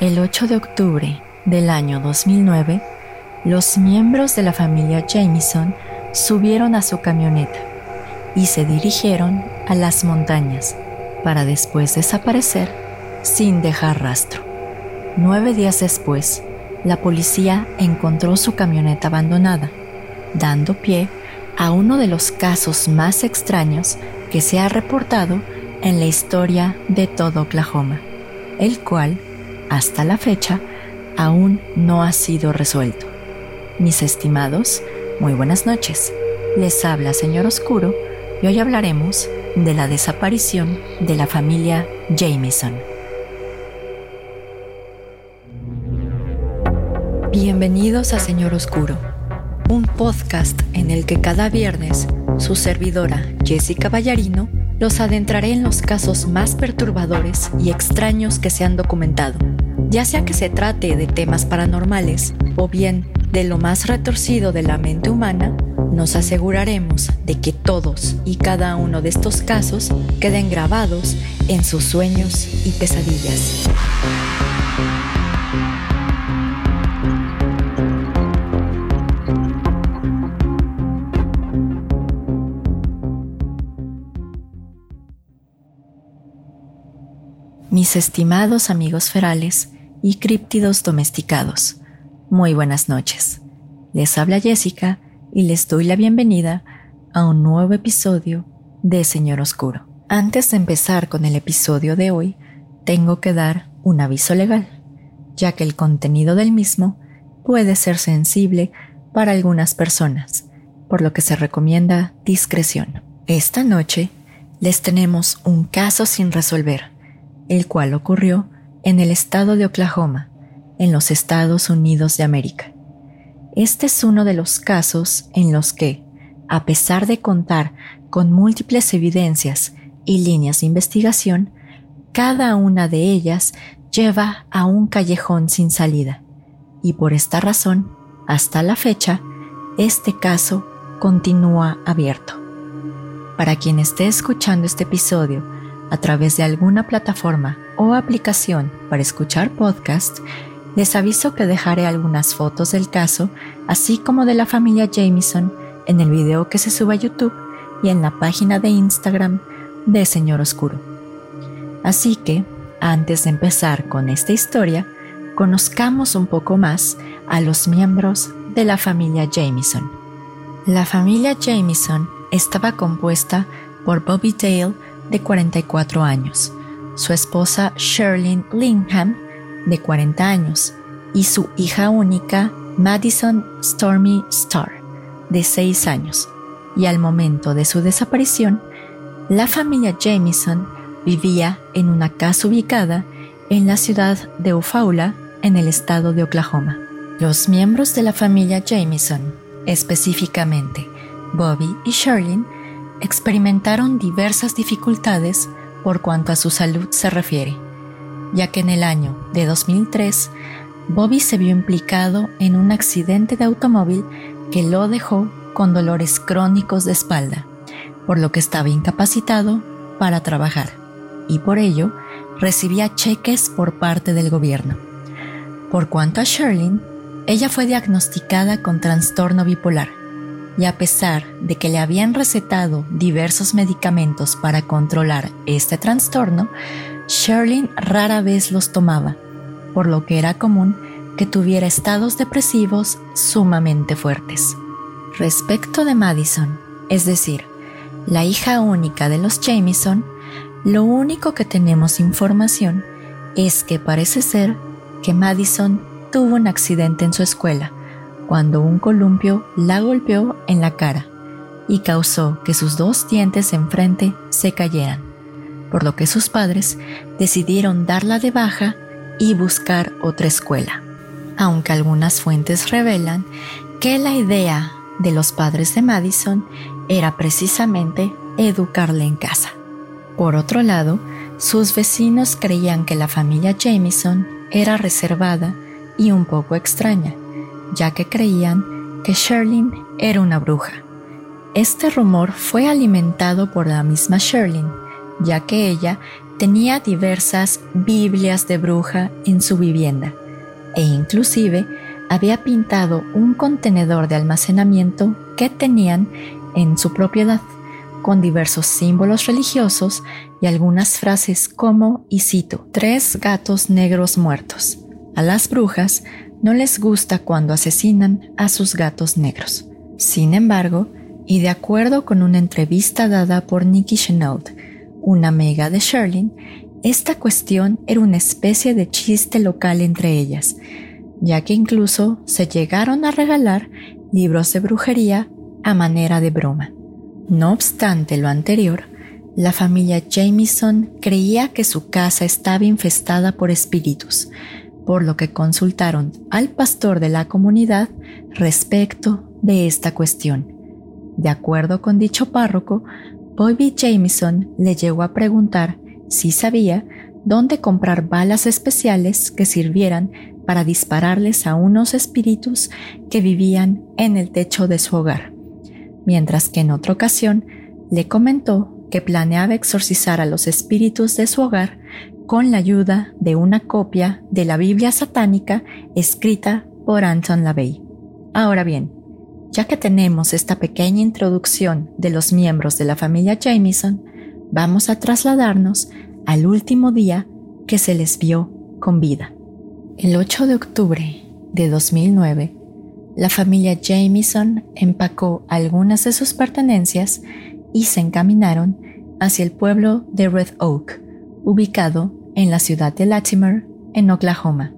El 8 de octubre del año 2009, los miembros de la familia Jameson subieron a su camioneta y se dirigieron a las montañas para después desaparecer sin dejar rastro. Nueve días después, la policía encontró su camioneta abandonada, dando pie a uno de los casos más extraños que se ha reportado en la historia de todo Oklahoma, el cual, hasta la fecha, aún no ha sido resuelto. Mis estimados, muy buenas noches. Les habla Señor Oscuro y hoy hablaremos de la desaparición de la familia Jameson. Bienvenidos a Señor Oscuro, un podcast en el que cada viernes su servidora Jessica Ballarino los adentraré en los casos más perturbadores y extraños que se han documentado, ya sea que se trate de temas paranormales o bien de lo más retorcido de la mente humana, nos aseguraremos de que todos y cada uno de estos casos queden grabados en sus sueños y pesadillas. Mis estimados amigos ferales y críptidos domesticados, muy buenas noches. Les habla Jessica y les doy la bienvenida a un nuevo episodio de Señor Oscuro. Antes de empezar con el episodio de hoy, tengo que dar un aviso legal, ya que el contenido del mismo puede ser sensible para algunas personas, por lo que se recomienda discreción. Esta noche les tenemos un caso sin resolver el cual ocurrió en el estado de Oklahoma, en los Estados Unidos de América. Este es uno de los casos en los que, a pesar de contar con múltiples evidencias y líneas de investigación, cada una de ellas lleva a un callejón sin salida. Y por esta razón, hasta la fecha, este caso continúa abierto. Para quien esté escuchando este episodio a través de alguna plataforma o aplicación para escuchar podcast, les aviso que dejaré algunas fotos del caso, así como de la familia Jameson, en el video que se sube a YouTube y en la página de Instagram de Señor Oscuro. Así que, antes de empezar con esta historia, conozcamos un poco más a los miembros de la familia Jameson. La familia Jameson estaba compuesta por Bobby Dale, de 44 años, su esposa Sherlyn Lingham, de 40 años, y su hija única, Madison Stormy Starr, de 6 años. Y al momento de su desaparición, la familia Jameson vivía en una casa ubicada en la ciudad de Eufaula, en el estado de Oklahoma. Los miembros de la familia Jameson, específicamente Bobby y Sherlyn, experimentaron diversas dificultades por cuanto a su salud se refiere, ya que en el año de 2003 Bobby se vio implicado en un accidente de automóvil que lo dejó con dolores crónicos de espalda, por lo que estaba incapacitado para trabajar y por ello recibía cheques por parte del gobierno. Por cuanto a Sherlyn, ella fue diagnosticada con trastorno bipolar, y a pesar de que le habían recetado diversos medicamentos para controlar este trastorno, Sherlyn rara vez los tomaba, por lo que era común que tuviera estados depresivos sumamente fuertes. Respecto de Madison, es decir, la hija única de los Jameson, lo único que tenemos información es que parece ser que Madison tuvo un accidente en su escuela, cuando un columpio la golpeó en la cara y causó que sus dos dientes enfrente se cayeran, por lo que sus padres decidieron darla de baja y buscar otra escuela. Aunque algunas fuentes revelan que la idea de los padres de Madison era precisamente educarle en casa. Por otro lado, sus vecinos creían que la familia Jameson era reservada y un poco extraña, ya que creían que Sherlyn era una bruja. Este rumor fue alimentado por la misma Sherlyn, ya que ella tenía diversas Biblias de bruja en su vivienda e inclusive había pintado un contenedor de almacenamiento que tenían en su propiedad con diversos símbolos religiosos y algunas frases como, y cito, tres gatos negros muertos. A las brujas no les gusta cuando asesinan a sus gatos negros. Sin embargo, y de acuerdo con una entrevista dada por Nikki Chenault, una amiga de Sherlyn, esta cuestión era una especie de chiste local entre ellas, ya que incluso se llegaron a regalar libros de brujería a manera de broma. No obstante lo anterior, la familia Jameson creía que su casa estaba infestada por espíritus, por lo que consultaron al pastor de la comunidad respecto de esta cuestión. De acuerdo con dicho párroco, Bobby Jameson le llegó a preguntar si sabía dónde comprar balas especiales que sirvieran para dispararles a unos espíritus que vivían en el techo de su hogar, mientras que en otra ocasión le comentó que planeaba exorcizar a los espíritus de su hogar con la ayuda de una copia de la Biblia satánica escrita por Anton LaVey. Ahora bien, ya que tenemos esta pequeña introducción de los miembros de la familia Jameson, vamos a trasladarnos al último día que se les vio con vida. El 8 de octubre de 2009, la familia Jameson empacó algunas de sus pertenencias y se encaminaron hacia el pueblo de Red Oak, ubicado en la ciudad de Latimer, en Oklahoma,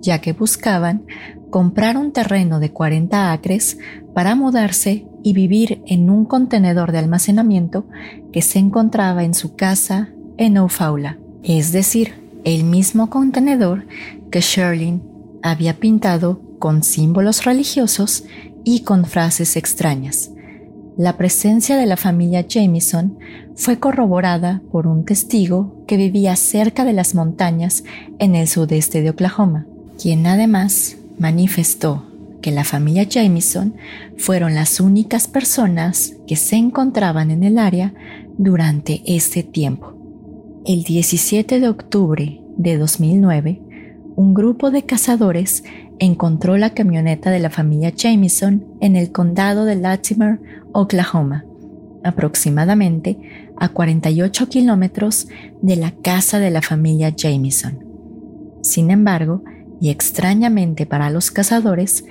ya que buscaban comprar un terreno de 40 acres para mudarse y vivir en un contenedor de almacenamiento que se encontraba en su casa en Ofaula, es decir, el mismo contenedor que Sherlyn había pintado con símbolos religiosos y con frases extrañas. La presencia de la familia Jameson fue corroborada por un testigo que vivía cerca de las montañas en el sudeste de Oklahoma, quien además manifestó que la familia Jameson fueron las únicas personas que se encontraban en el área durante este tiempo. El 17 de octubre de 2009, un grupo de cazadores encontró la camioneta de la familia Jameson en el condado de Latimer, Oklahoma, aproximadamente a 48 kilómetros de la casa de la familia Jameson. Sin embargo, y extrañamente para los cazadores,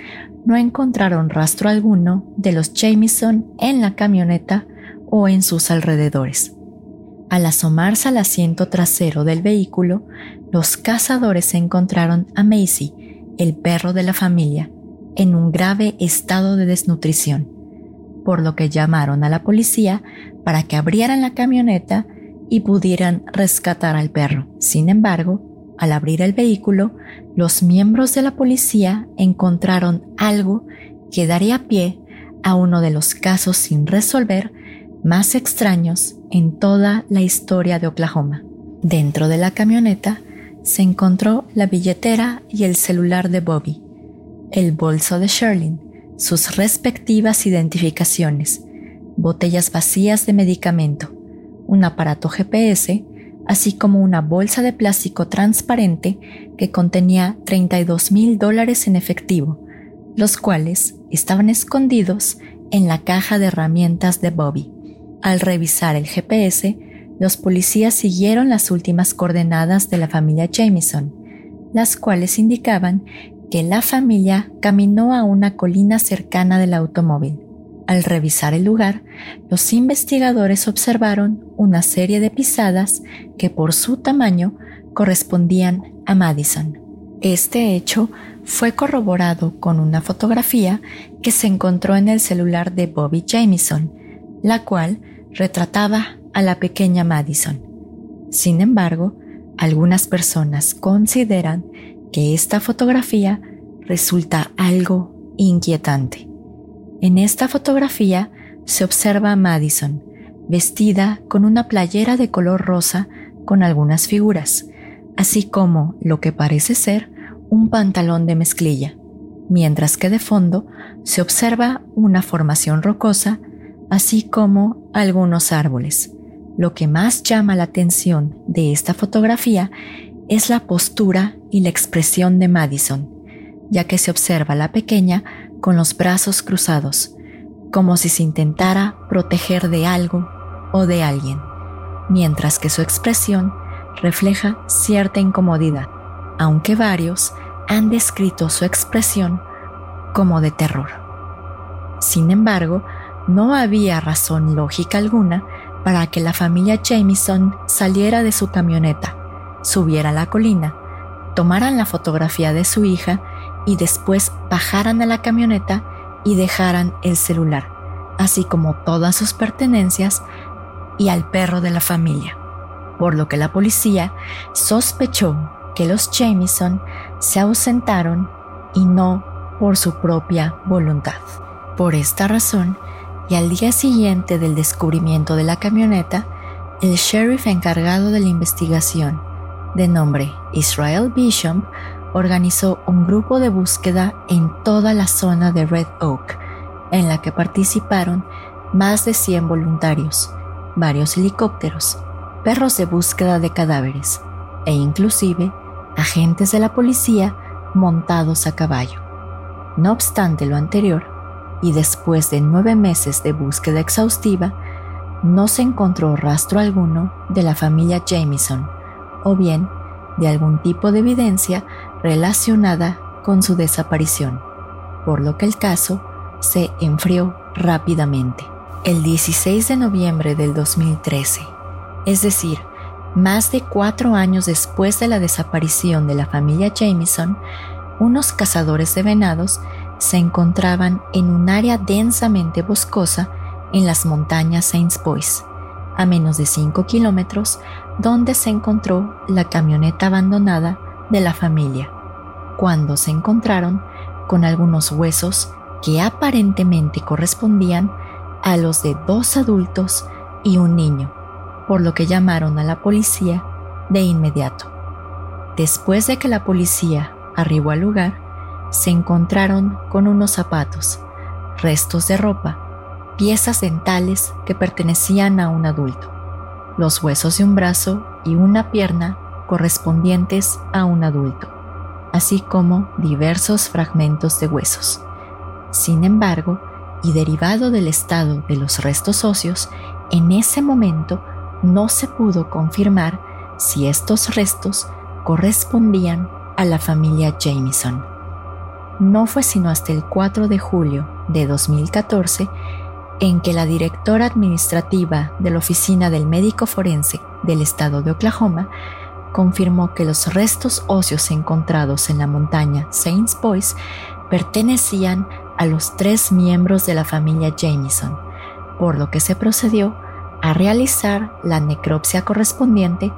no encontraron rastro alguno de los Jameson en la camioneta o en sus alrededores. Al asomarse al asiento trasero del vehículo, los cazadores encontraron a Macy, el perro de la familia, en un grave estado de desnutrición, por lo que llamaron a la policía para que abrieran la camioneta y pudieran rescatar al perro. Sin embargo, al abrir el vehículo, los miembros de la policía encontraron algo que daría pie a uno de los casos sin resolver más extraños en toda la historia de Oklahoma. Dentro de la camioneta se encontró la billetera y el celular de Bobby, el bolso de Sherlyn, sus respectivas identificaciones, botellas vacías de medicamento, un aparato GPS, así como una bolsa de plástico transparente que contenía 32 mil dólares en efectivo, los cuales estaban escondidos en la caja de herramientas de Bobby. Al revisar el GPS, los policías siguieron las últimas coordenadas de la familia Jameson, las cuales indicaban que la familia caminó a una colina cercana del automóvil. Al revisar el lugar, los investigadores observaron una serie de pisadas que por su tamaño correspondían a Madison. Este hecho fue corroborado con una fotografía que se encontró en el celular de Bobby Jameson, la cual retrataba a la pequeña Madison. Sin embargo, algunas personas consideran que esta fotografía resulta algo inquietante. En esta fotografía se observa a Madison vestida con una playera de color rosa con algunas figuras, así como lo que parece ser un pantalón de mezclilla, mientras que de fondo se observa una formación rocosa, así como algunos árboles Lo que más llama la atención de esta fotografía es la postura y la expresión de Madison, ya que se observa a la pequeña con los brazos cruzados, como si se intentara proteger de algo o de alguien, mientras que su expresión refleja cierta incomodidad, aunque varios han descrito su expresión como de terror. Sin embargo, no había razón lógica alguna para que la familia Jamison saliera de su camioneta, subiera a la colina, tomaran la fotografía de su hija y después bajaran a la camioneta y dejaran el celular, así como todas sus pertenencias y al perro de la familia, por lo que la policía sospechó que los Jamison se ausentaron y no por su propia voluntad. Por esta razón, al día siguiente del descubrimiento de la camioneta, el sheriff encargado de la investigación, de nombre Israel Bishop, organizó un grupo de búsqueda en toda la zona de Red Oak, en la que participaron más de 100 voluntarios, varios helicópteros, perros de búsqueda de cadáveres e inclusive agentes de la policía montados a caballo. No obstante lo anterior, y después de nueve meses de búsqueda exhaustiva, no se encontró rastro alguno de la familia Jameson, o bien de algún tipo de evidencia relacionada con su desaparición, por lo que el caso se enfrió rápidamente. El 16 de noviembre del 2013, es decir, más de cuatro años después de la desaparición de la familia Jameson, unos cazadores de venados se encontraban en un área densamente boscosa en las montañas Saints Boys, a menos de 5 kilómetros, donde se encontró la camioneta abandonada de la familia cuando se encontraron con algunos huesos que aparentemente correspondían a los de dos adultos y un niño, por lo que llamaron a la policía de inmediato. Después de que la policía arribó al lugar, se encontraron con unos zapatos, restos de ropa, piezas dentales que pertenecían a un adulto, los huesos de un brazo y una pierna correspondientes a un adulto así como diversos fragmentos de huesos. Sin embargo, y derivado del estado de los restos óseos, en ese momento no se pudo confirmar si estos restos correspondían a la familia Jameson. No fue sino hasta el 4 de julio de 2014 en que la directora administrativa de la Oficina del Médico Forense del Estado de Oklahoma confirmó que los restos óseos encontrados en la montaña Saints Boys pertenecían a los tres miembros de la familia Jameson, por lo que se procedió a realizar la necropsia correspondiente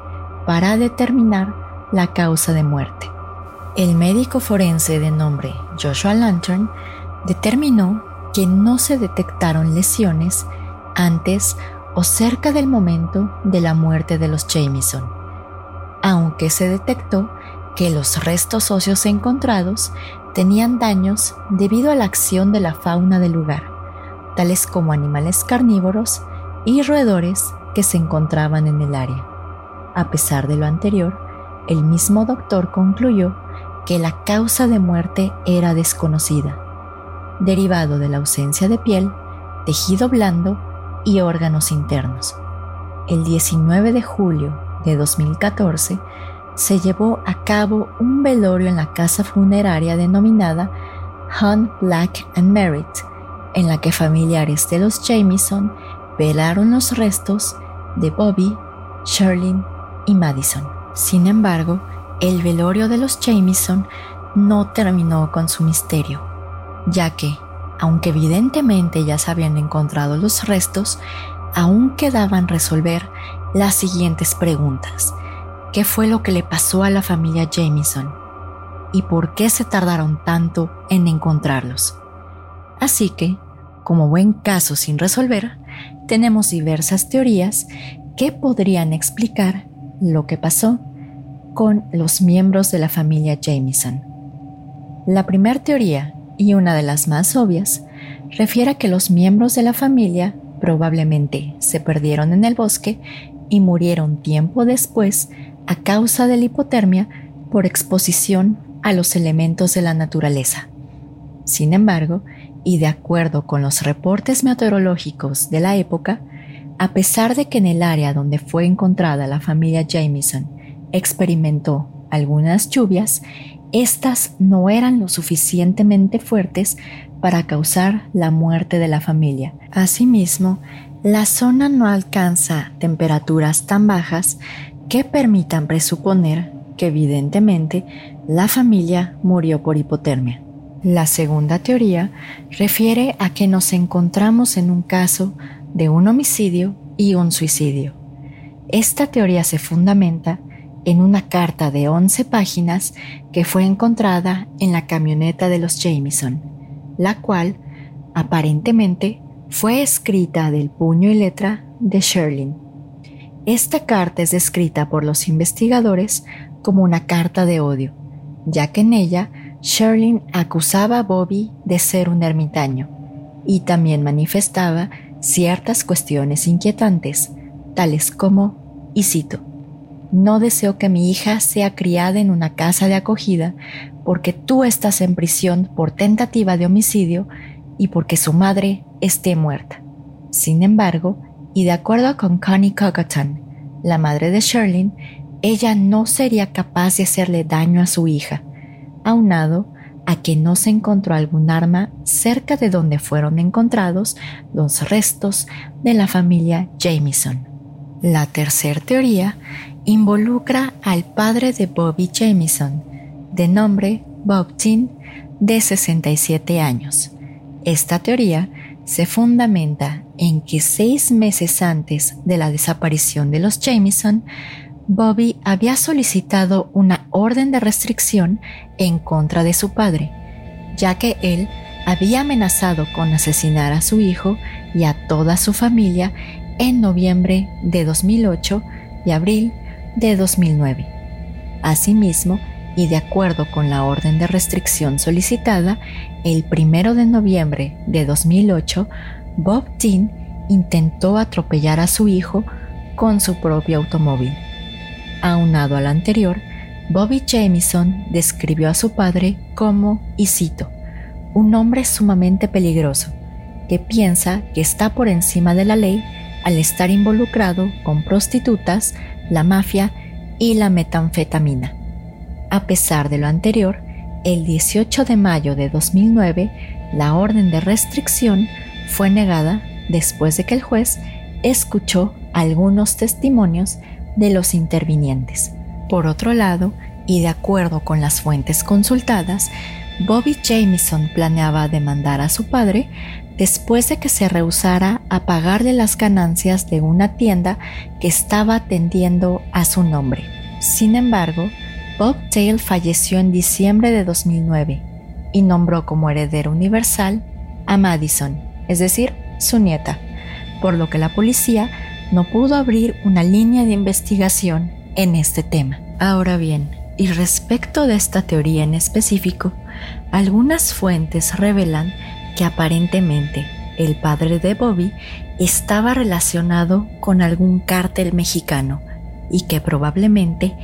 para determinar la causa de muerte. El médico forense de nombre Joshua Lantern determinó que no se detectaron lesiones antes o cerca del momento de la muerte de los Jameson aunque se detectó que los restos óseos encontrados tenían daños debido a la acción de la fauna del lugar, tales como animales carnívoros y roedores que se encontraban en el área. A pesar de lo anterior, el mismo doctor concluyó que la causa de muerte era desconocida, derivado de la ausencia de piel, tejido blando y órganos internos. El 19 de julio de 2014, se llevó a cabo un velorio en la casa funeraria denominada Hunt Black and Merritt, en la que familiares de los Jameson velaron los restos de Bobby, Sherlyn y Madison. Sin embargo, el velorio de los Jameson no terminó con su misterio, ya que, aunque evidentemente ya se habían encontrado los restos, aún quedaban resolver las siguientes preguntas. ¿Qué fue lo que le pasó a la familia Jameson? ¿Y por qué se tardaron tanto en encontrarlos? Así que, como buen caso sin resolver, tenemos diversas teorías que podrían explicar lo que pasó con los miembros de la familia Jameson. La primera teoría, y una de las más obvias, refiere a que los miembros de la familia probablemente se perdieron en el bosque y murieron tiempo después a causa de la hipotermia por exposición a los elementos de la naturaleza. Sin embargo, y de acuerdo con los reportes meteorológicos de la época, a pesar de que en el área donde fue encontrada la familia Jameson experimentó algunas lluvias, estas no eran lo suficientemente fuertes para causar la muerte de la familia. Asimismo, la zona no alcanza temperaturas tan bajas que permitan presuponer que evidentemente la familia murió por hipotermia. La segunda teoría refiere a que nos encontramos en un caso de un homicidio y un suicidio. Esta teoría se fundamenta en una carta de 11 páginas que fue encontrada en la camioneta de los Jameson, la cual aparentemente fue escrita del puño y letra de Sherlin. Esta carta es descrita por los investigadores como una carta de odio, ya que en ella Sherlin acusaba a Bobby de ser un ermitaño y también manifestaba ciertas cuestiones inquietantes, tales como, y cito, no deseo que mi hija sea criada en una casa de acogida porque tú estás en prisión por tentativa de homicidio y porque su madre esté muerta. Sin embargo, y de acuerdo con Connie Cogaton, la madre de Sherlin, ella no sería capaz de hacerle daño a su hija, aunado a que no se encontró algún arma cerca de donde fueron encontrados los restos de la familia Jameson. La tercera teoría involucra al padre de Bobby Jameson, de nombre Bob Tin, de 67 años. Esta teoría se fundamenta en que seis meses antes de la desaparición de los Jameson, Bobby había solicitado una orden de restricción en contra de su padre, ya que él había amenazado con asesinar a su hijo y a toda su familia en noviembre de 2008 y abril de 2009. Asimismo, y de acuerdo con la orden de restricción solicitada, el primero de noviembre de 2008, Bob Dean intentó atropellar a su hijo con su propio automóvil. Aunado al anterior, Bobby Jamison describió a su padre como, y cito, un hombre sumamente peligroso, que piensa que está por encima de la ley al estar involucrado con prostitutas, la mafia y la metanfetamina. A pesar de lo anterior, el 18 de mayo de 2009, la orden de restricción fue negada después de que el juez escuchó algunos testimonios de los intervinientes. Por otro lado, y de acuerdo con las fuentes consultadas, Bobby Jamison planeaba demandar a su padre después de que se rehusara a pagarle las ganancias de una tienda que estaba atendiendo a su nombre. Sin embargo, Bob Tail falleció en diciembre de 2009 y nombró como heredero universal a Madison, es decir, su nieta, por lo que la policía no pudo abrir una línea de investigación en este tema. Ahora bien, y respecto de esta teoría en específico, algunas fuentes revelan que aparentemente el padre de Bobby estaba relacionado con algún cártel mexicano y que probablemente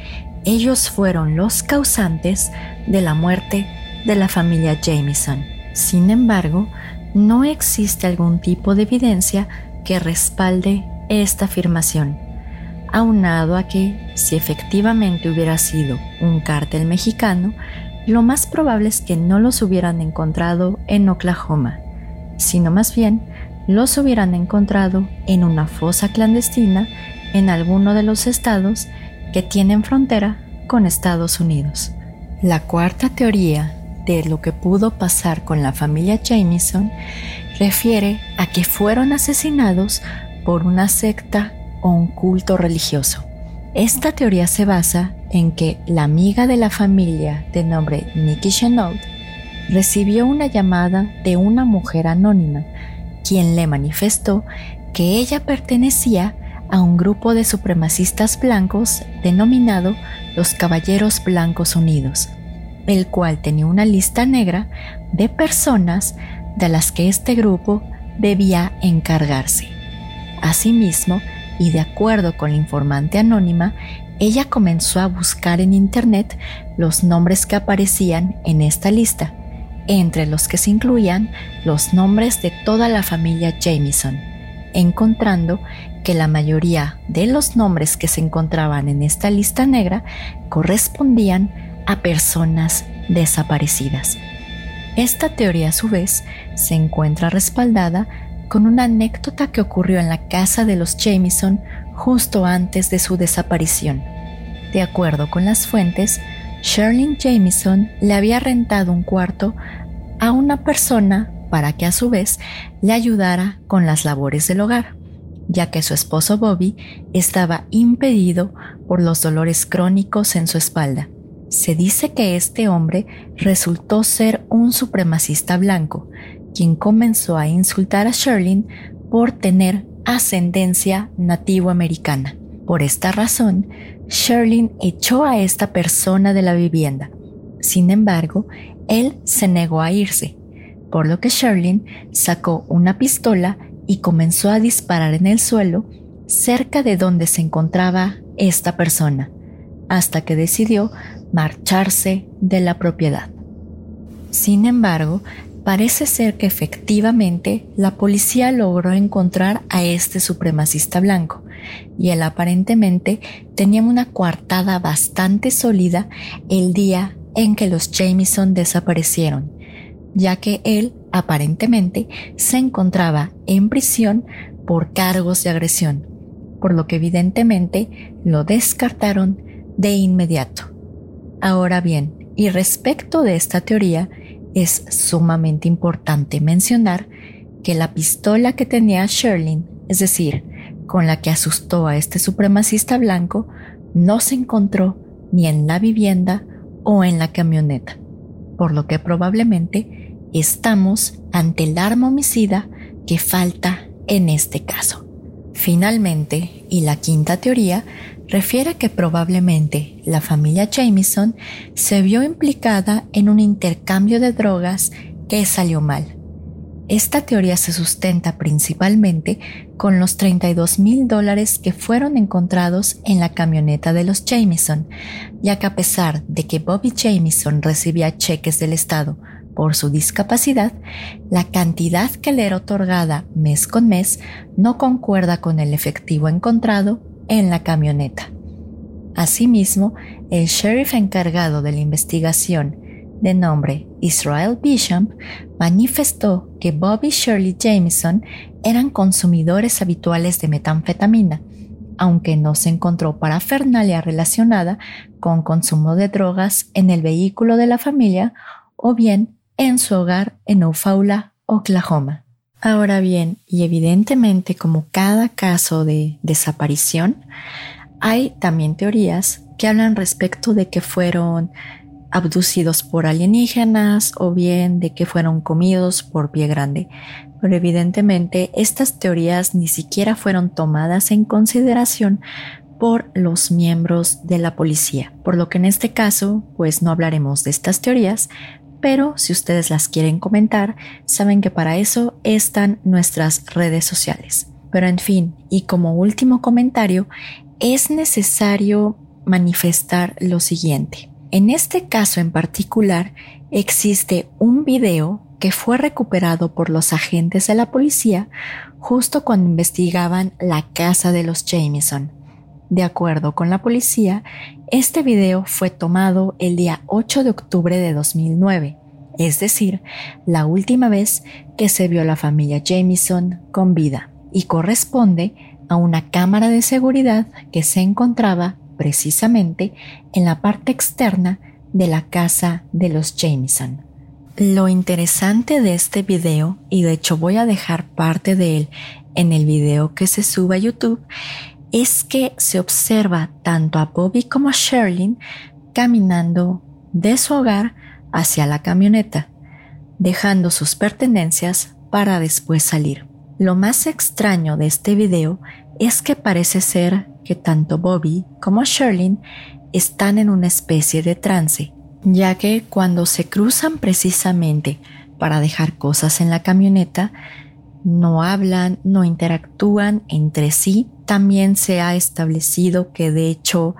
ellos fueron los causantes de la muerte de la familia Jameson. Sin embargo, no existe algún tipo de evidencia que respalde esta afirmación, aunado a que si efectivamente hubiera sido un cártel mexicano, lo más probable es que no los hubieran encontrado en Oklahoma, sino más bien los hubieran encontrado en una fosa clandestina en alguno de los estados que tienen frontera con Estados Unidos. La cuarta teoría de lo que pudo pasar con la familia Jameson refiere a que fueron asesinados por una secta o un culto religioso. Esta teoría se basa en que la amiga de la familia de nombre Nikki Chenault recibió una llamada de una mujer anónima, quien le manifestó que ella pertenecía a un grupo de supremacistas blancos denominado los Caballeros Blancos Unidos, el cual tenía una lista negra de personas de las que este grupo debía encargarse. Asimismo, y de acuerdo con la informante anónima, ella comenzó a buscar en Internet los nombres que aparecían en esta lista, entre los que se incluían los nombres de toda la familia Jameson, encontrando que la mayoría de los nombres que se encontraban en esta lista negra correspondían a personas desaparecidas. Esta teoría a su vez se encuentra respaldada con una anécdota que ocurrió en la casa de los Jameson justo antes de su desaparición. De acuerdo con las fuentes, Sherlyn Jameson le había rentado un cuarto a una persona para que a su vez le ayudara con las labores del hogar, ya que su esposo Bobby estaba impedido por los dolores crónicos en su espalda. Se dice que este hombre resultó ser un supremacista blanco, quien comenzó a insultar a Sherlyn por tener ascendencia nativo-americana. Por esta razón, Sherlyn echó a esta persona de la vivienda. Sin embargo, él se negó a irse, por lo que Sherlyn sacó una pistola y comenzó a disparar en el suelo cerca de donde se encontraba esta persona, hasta que decidió marcharse de la propiedad. Sin embargo, Parece ser que efectivamente la policía logró encontrar a este supremacista blanco y él aparentemente tenía una coartada bastante sólida el día en que los Jameson desaparecieron, ya que él aparentemente se encontraba en prisión por cargos de agresión, por lo que evidentemente lo descartaron de inmediato. Ahora bien, y respecto de esta teoría, es sumamente importante mencionar que la pistola que tenía Sherlyn, es decir, con la que asustó a este supremacista blanco, no se encontró ni en la vivienda o en la camioneta, por lo que probablemente estamos ante el arma homicida que falta en este caso. Finalmente, y la quinta teoría, refiere que probablemente la familia Jameson se vio implicada en un intercambio de drogas que salió mal. Esta teoría se sustenta principalmente con los 32 mil dólares que fueron encontrados en la camioneta de los Jameson, ya que a pesar de que Bobby Jameson recibía cheques del Estado por su discapacidad, la cantidad que le era otorgada mes con mes no concuerda con el efectivo encontrado en la camioneta. Asimismo, el sheriff encargado de la investigación, de nombre Israel Bishop, manifestó que Bobby Shirley Jameson eran consumidores habituales de metanfetamina, aunque no se encontró parafernalia relacionada con consumo de drogas en el vehículo de la familia o bien en su hogar en Eufaula, Oklahoma. Ahora bien, y evidentemente como cada caso de desaparición, hay también teorías que hablan respecto de que fueron abducidos por alienígenas o bien de que fueron comidos por pie grande. Pero evidentemente estas teorías ni siquiera fueron tomadas en consideración por los miembros de la policía, por lo que en este caso pues no hablaremos de estas teorías, pero si ustedes las quieren comentar, saben que para eso están nuestras redes sociales. Pero en fin, y como último comentario, es necesario manifestar lo siguiente. En este caso en particular, existe un video que fue recuperado por los agentes de la policía justo cuando investigaban la casa de los Jameson. De acuerdo con la policía, este video fue tomado el día 8 de octubre de 2009, es decir, la última vez que se vio a la familia Jamison con vida, y corresponde a una cámara de seguridad que se encontraba precisamente en la parte externa de la casa de los Jamison. Lo interesante de este video, y de hecho voy a dejar parte de él en el video que se sube a YouTube, es que se observa tanto a Bobby como a Sherlyn caminando de su hogar hacia la camioneta, dejando sus pertenencias para después salir. Lo más extraño de este video es que parece ser que tanto Bobby como Sherlyn están en una especie de trance, ya que cuando se cruzan precisamente para dejar cosas en la camioneta, no hablan, no interactúan entre sí. También se ha establecido que de hecho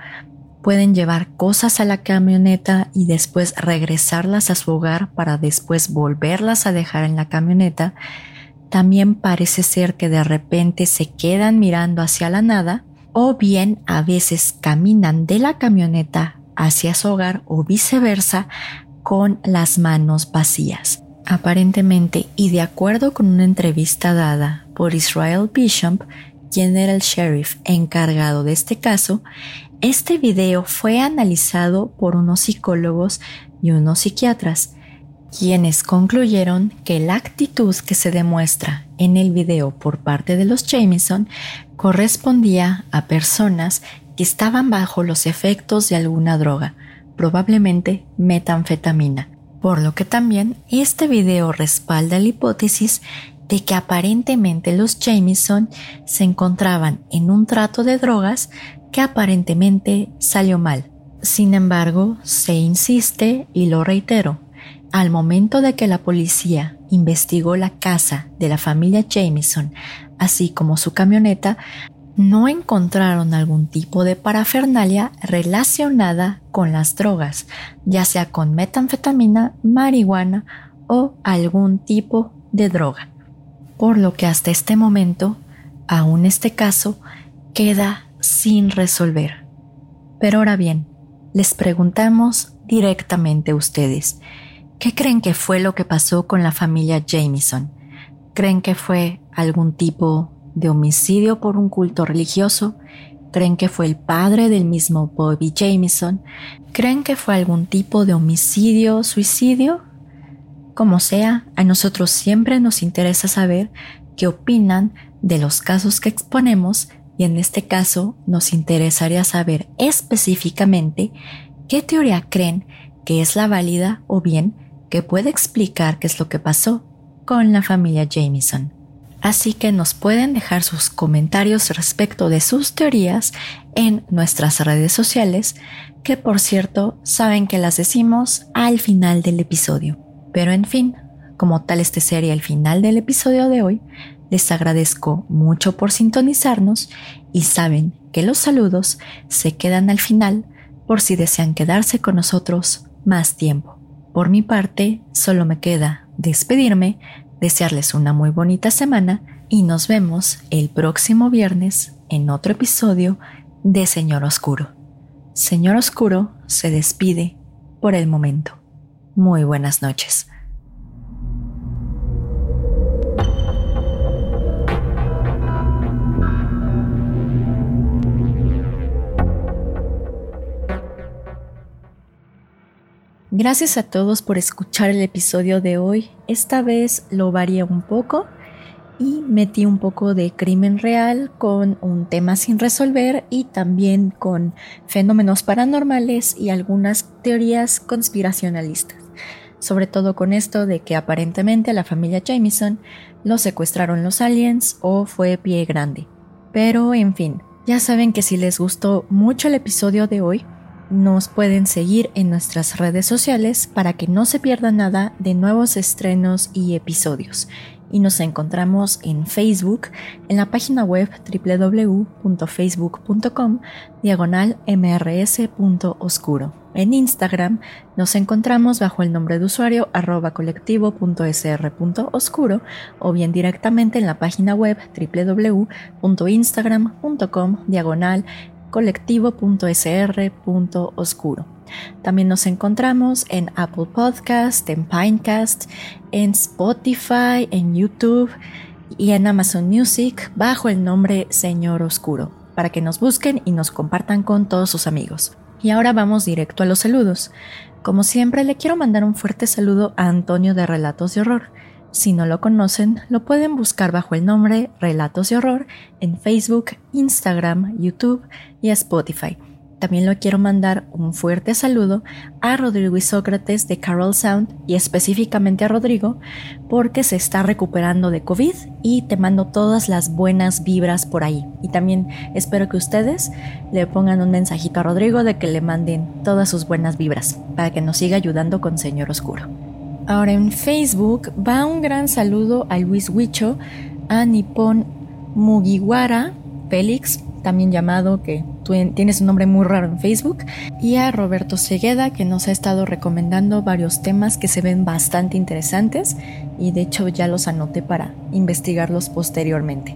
pueden llevar cosas a la camioneta y después regresarlas a su hogar para después volverlas a dejar en la camioneta. También parece ser que de repente se quedan mirando hacia la nada o bien a veces caminan de la camioneta hacia su hogar o viceversa con las manos vacías. Aparentemente, y de acuerdo con una entrevista dada por Israel Bishop, quien era el sheriff encargado de este caso, este video fue analizado por unos psicólogos y unos psiquiatras, quienes concluyeron que la actitud que se demuestra en el video por parte de los Jameson correspondía a personas que estaban bajo los efectos de alguna droga, probablemente metanfetamina, por lo que también este video respalda la hipótesis de que aparentemente los Jameson se encontraban en un trato de drogas que aparentemente salió mal. Sin embargo, se insiste, y lo reitero, al momento de que la policía investigó la casa de la familia Jameson, así como su camioneta, no encontraron algún tipo de parafernalia relacionada con las drogas, ya sea con metanfetamina, marihuana o algún tipo de droga. Por lo que hasta este momento, aún este caso queda sin resolver. Pero ahora bien, les preguntamos directamente a ustedes, ¿qué creen que fue lo que pasó con la familia Jameson? ¿Creen que fue algún tipo de homicidio por un culto religioso? ¿Creen que fue el padre del mismo Bobby Jameson? ¿Creen que fue algún tipo de homicidio, suicidio? Como sea, a nosotros siempre nos interesa saber qué opinan de los casos que exponemos y en este caso nos interesaría saber específicamente qué teoría creen que es la válida o bien que puede explicar qué es lo que pasó con la familia Jameson. Así que nos pueden dejar sus comentarios respecto de sus teorías en nuestras redes sociales, que por cierto saben que las decimos al final del episodio. Pero en fin, como tal este sería el final del episodio de hoy, les agradezco mucho por sintonizarnos y saben que los saludos se quedan al final por si desean quedarse con nosotros más tiempo. Por mi parte, solo me queda despedirme desearles una muy bonita semana y nos vemos el próximo viernes en otro episodio de Señor Oscuro. Señor Oscuro se despide por el momento. Muy buenas noches. Gracias a todos por escuchar el episodio de hoy. Esta vez lo varié un poco y metí un poco de crimen real con un tema sin resolver y también con fenómenos paranormales y algunas teorías conspiracionalistas. Sobre todo con esto de que aparentemente a la familia Jameson lo secuestraron los aliens o fue pie grande. Pero en fin, ya saben que si les gustó mucho el episodio de hoy, nos pueden seguir en nuestras redes sociales para que no se pierda nada de nuevos estrenos y episodios. Y nos encontramos en Facebook, en la página web www.facebook.com, diagonal mrs.oscuro. En Instagram nos encontramos bajo el nombre de usuario arroba colectivo.sr.oscuro o bien directamente en la página web www.instagram.com diagonal colectivo.sr.oscuro. También nos encontramos en Apple Podcast, en Pinecast, en Spotify, en YouTube y en Amazon Music bajo el nombre Señor Oscuro, para que nos busquen y nos compartan con todos sus amigos. Y ahora vamos directo a los saludos. Como siempre, le quiero mandar un fuerte saludo a Antonio de Relatos de Horror si no lo conocen, lo pueden buscar bajo el nombre Relatos de Horror en Facebook, Instagram, YouTube y Spotify. También le quiero mandar un fuerte saludo a Rodrigo y Sócrates de Carol Sound y específicamente a Rodrigo porque se está recuperando de COVID y te mando todas las buenas vibras por ahí. Y también espero que ustedes le pongan un mensajito a Rodrigo de que le manden todas sus buenas vibras para que nos siga ayudando con Señor Oscuro. Ahora en Facebook va un gran saludo a Luis Huicho, a Nippon Mugiwara Félix, también llamado que tú tienes un nombre muy raro en Facebook, y a Roberto Segueda, que nos ha estado recomendando varios temas que se ven bastante interesantes y de hecho ya los anoté para investigarlos posteriormente.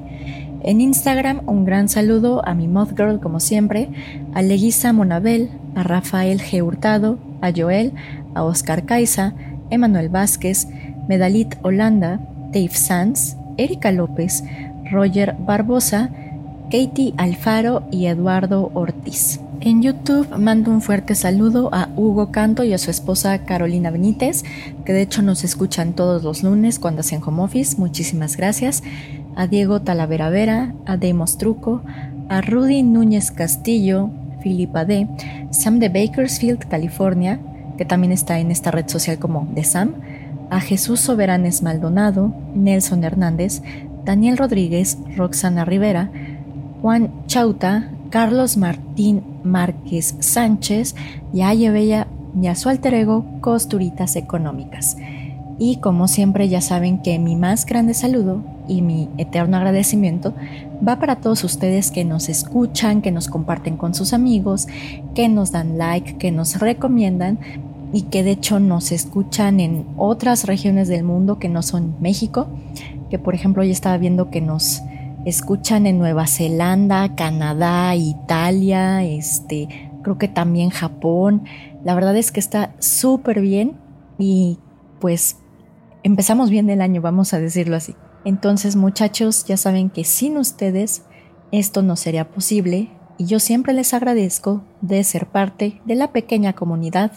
En Instagram, un gran saludo a mi Moth Girl, como siempre, a Leguisa Monabel, a Rafael G. Hurtado, a Joel, a Oscar Caiza, Emanuel Vázquez, Medalit Holanda, Dave Sanz, Erika López, Roger Barbosa, Katie Alfaro y Eduardo Ortiz. En YouTube mando un fuerte saludo a Hugo Canto y a su esposa Carolina Benítez, que de hecho nos escuchan todos los lunes cuando hacen home office. Muchísimas gracias a Diego Talavera Vera, a Demos Truco, a Rudy Núñez Castillo, Filipa D, Sam de Bakersfield, California, que también está en esta red social como de Sam, a Jesús Soberanes Maldonado, Nelson Hernández, Daniel Rodríguez, Roxana Rivera, Juan Chauta, Carlos Martín Márquez Sánchez y a Bella y a su alter ego Costuritas Económicas. Y como siempre ya saben que mi más grande saludo y mi eterno agradecimiento va para todos ustedes que nos escuchan, que nos comparten con sus amigos, que nos dan like, que nos recomiendan y que de hecho nos escuchan en otras regiones del mundo que no son México, que por ejemplo ya estaba viendo que nos escuchan en Nueva Zelanda, Canadá, Italia, este, creo que también Japón. La verdad es que está súper bien y pues empezamos bien el año, vamos a decirlo así. Entonces muchachos, ya saben que sin ustedes esto no sería posible y yo siempre les agradezco de ser parte de la pequeña comunidad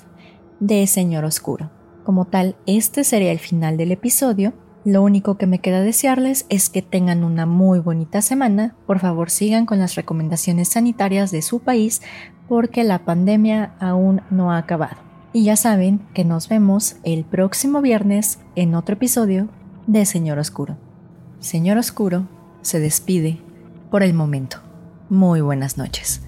de Señor Oscuro. Como tal, este sería el final del episodio. Lo único que me queda desearles es que tengan una muy bonita semana. Por favor, sigan con las recomendaciones sanitarias de su país porque la pandemia aún no ha acabado. Y ya saben que nos vemos el próximo viernes en otro episodio de Señor Oscuro. Señor Oscuro se despide por el momento. Muy buenas noches.